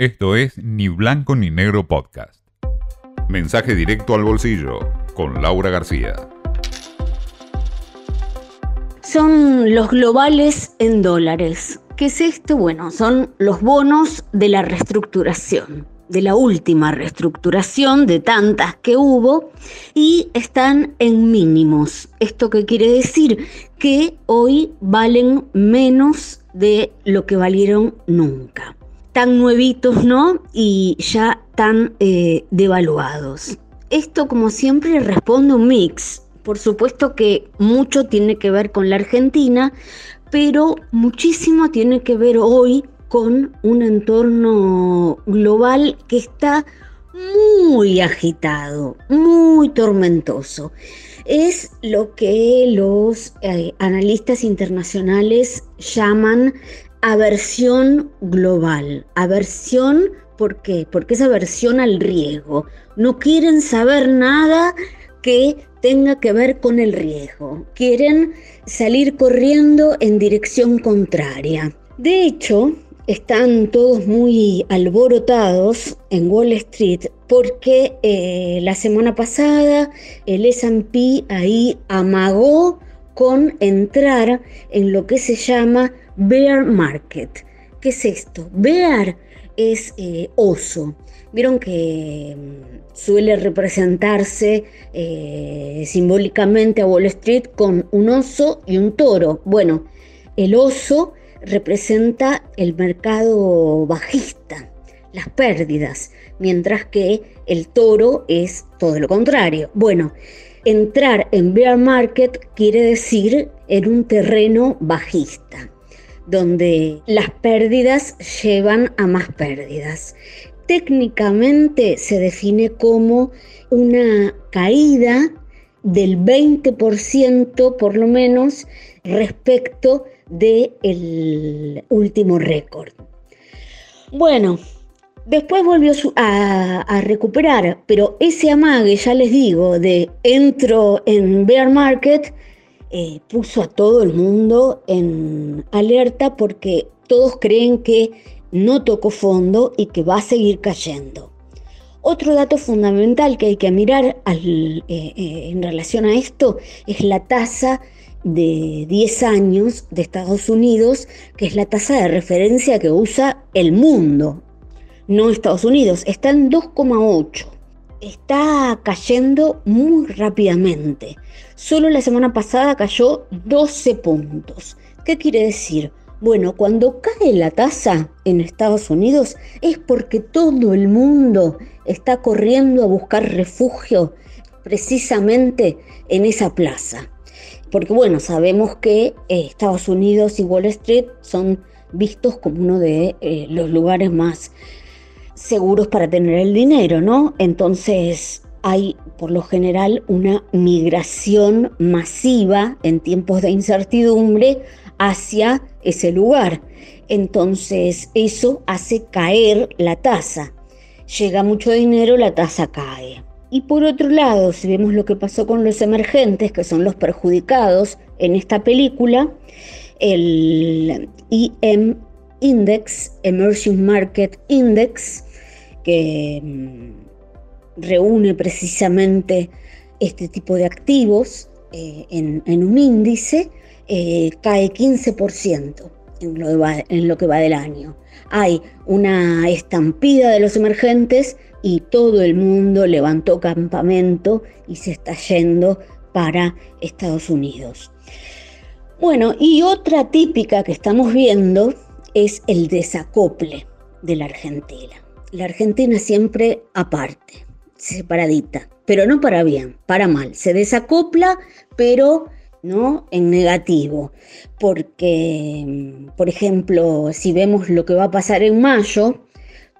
Esto es Ni Blanco ni Negro Podcast. Mensaje directo al bolsillo con Laura García. Son los globales en dólares. ¿Qué es esto? Bueno, son los bonos de la reestructuración, de la última reestructuración de tantas que hubo y están en mínimos. ¿Esto qué quiere decir? Que hoy valen menos de lo que valieron nunca tan nuevitos, ¿no? Y ya tan eh, devaluados. Esto, como siempre, responde un mix. Por supuesto que mucho tiene que ver con la Argentina, pero muchísimo tiene que ver hoy con un entorno global que está muy agitado, muy tormentoso. Es lo que los eh, analistas internacionales llaman aversión global. Aversión, ¿por qué? Porque es aversión al riesgo. No quieren saber nada que tenga que ver con el riesgo. Quieren salir corriendo en dirección contraria. De hecho, están todos muy alborotados en Wall Street porque eh, la semana pasada el SP ahí amagó con entrar en lo que se llama bear market. ¿Qué es esto? Bear es eh, oso. Vieron que mm, suele representarse eh, simbólicamente a Wall Street con un oso y un toro. Bueno, el oso representa el mercado bajista, las pérdidas, mientras que el toro es todo lo contrario. Bueno, entrar en bear market quiere decir en un terreno bajista donde las pérdidas llevan a más pérdidas. Técnicamente se define como una caída del 20% por lo menos respecto del último récord. Bueno, después volvió a, recuperar, pero ese amague, ya les digo, de entro en bear market, eh, puso a todo el mundo en alerta porque todos creen que no tocó fondo y que va a seguir cayendo. Otro dato fundamental que hay que mirar eh, eh, en relación a esto es la tasa de 10 años de Estados Unidos, que es la tasa de referencia que usa el mundo, no Estados Unidos, está en 2,8 está cayendo muy rápidamente. Solo la semana pasada cayó 12 puntos. ¿Qué quiere decir? Bueno, cuando cae la tasa en Estados Unidos es porque todo el mundo está corriendo a buscar refugio precisamente en esa plaza. Porque bueno, sabemos que eh, Estados Unidos y Wall Street son vistos como uno de eh, los lugares más seguros para tener el dinero, ¿no? Entonces hay por lo general una migración masiva en tiempos de incertidumbre hacia ese lugar. Entonces eso hace caer la tasa. Llega mucho dinero, la tasa cae. Y por otro lado, si vemos lo que pasó con los emergentes, que son los perjudicados en esta película, el IM Index, Emerging Market Index, mm, reúne precisamente este tipo de activos eh, en, un índice, eh, cae 15% en lo, en lo que va del año. Hay una estampida de los emergentes y todo el mundo levantó campamento y se está yendo para Estados Unidos. Bueno, y otra típica que estamos viendo es el desacople de la Argentina la Argentina siempre aparte, separadita, pero no para bien, para mal. Se desacopla, pero no en negativo, porque, por ejemplo, si vemos lo que va a pasar en mayo,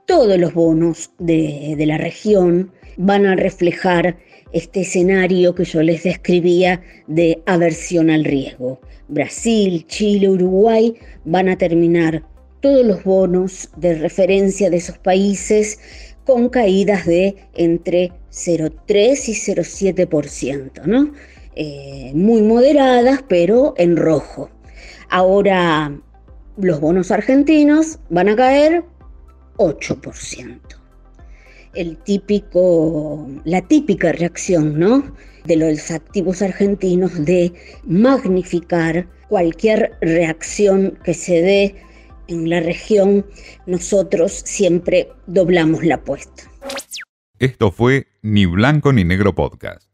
todos los bonos de, de la región van a reflejar este escenario que yo les describía de aversión al riesgo. Brasil, Chile, Uruguay van a terminar todos los bonos de referencia de esos países con caídas de entre 0,3 y 0,7%, ¿no? Eh, muy moderadas, pero en rojo. Ahora los bonos argentinos van a caer 8%. El típico, la típica reacción ¿no? de los activos argentinos de magnificar cualquier reacción que se dé en la región, nosotros siempre doblamos la apuesta. Esto fue Ni Blanco ni Negro Podcast.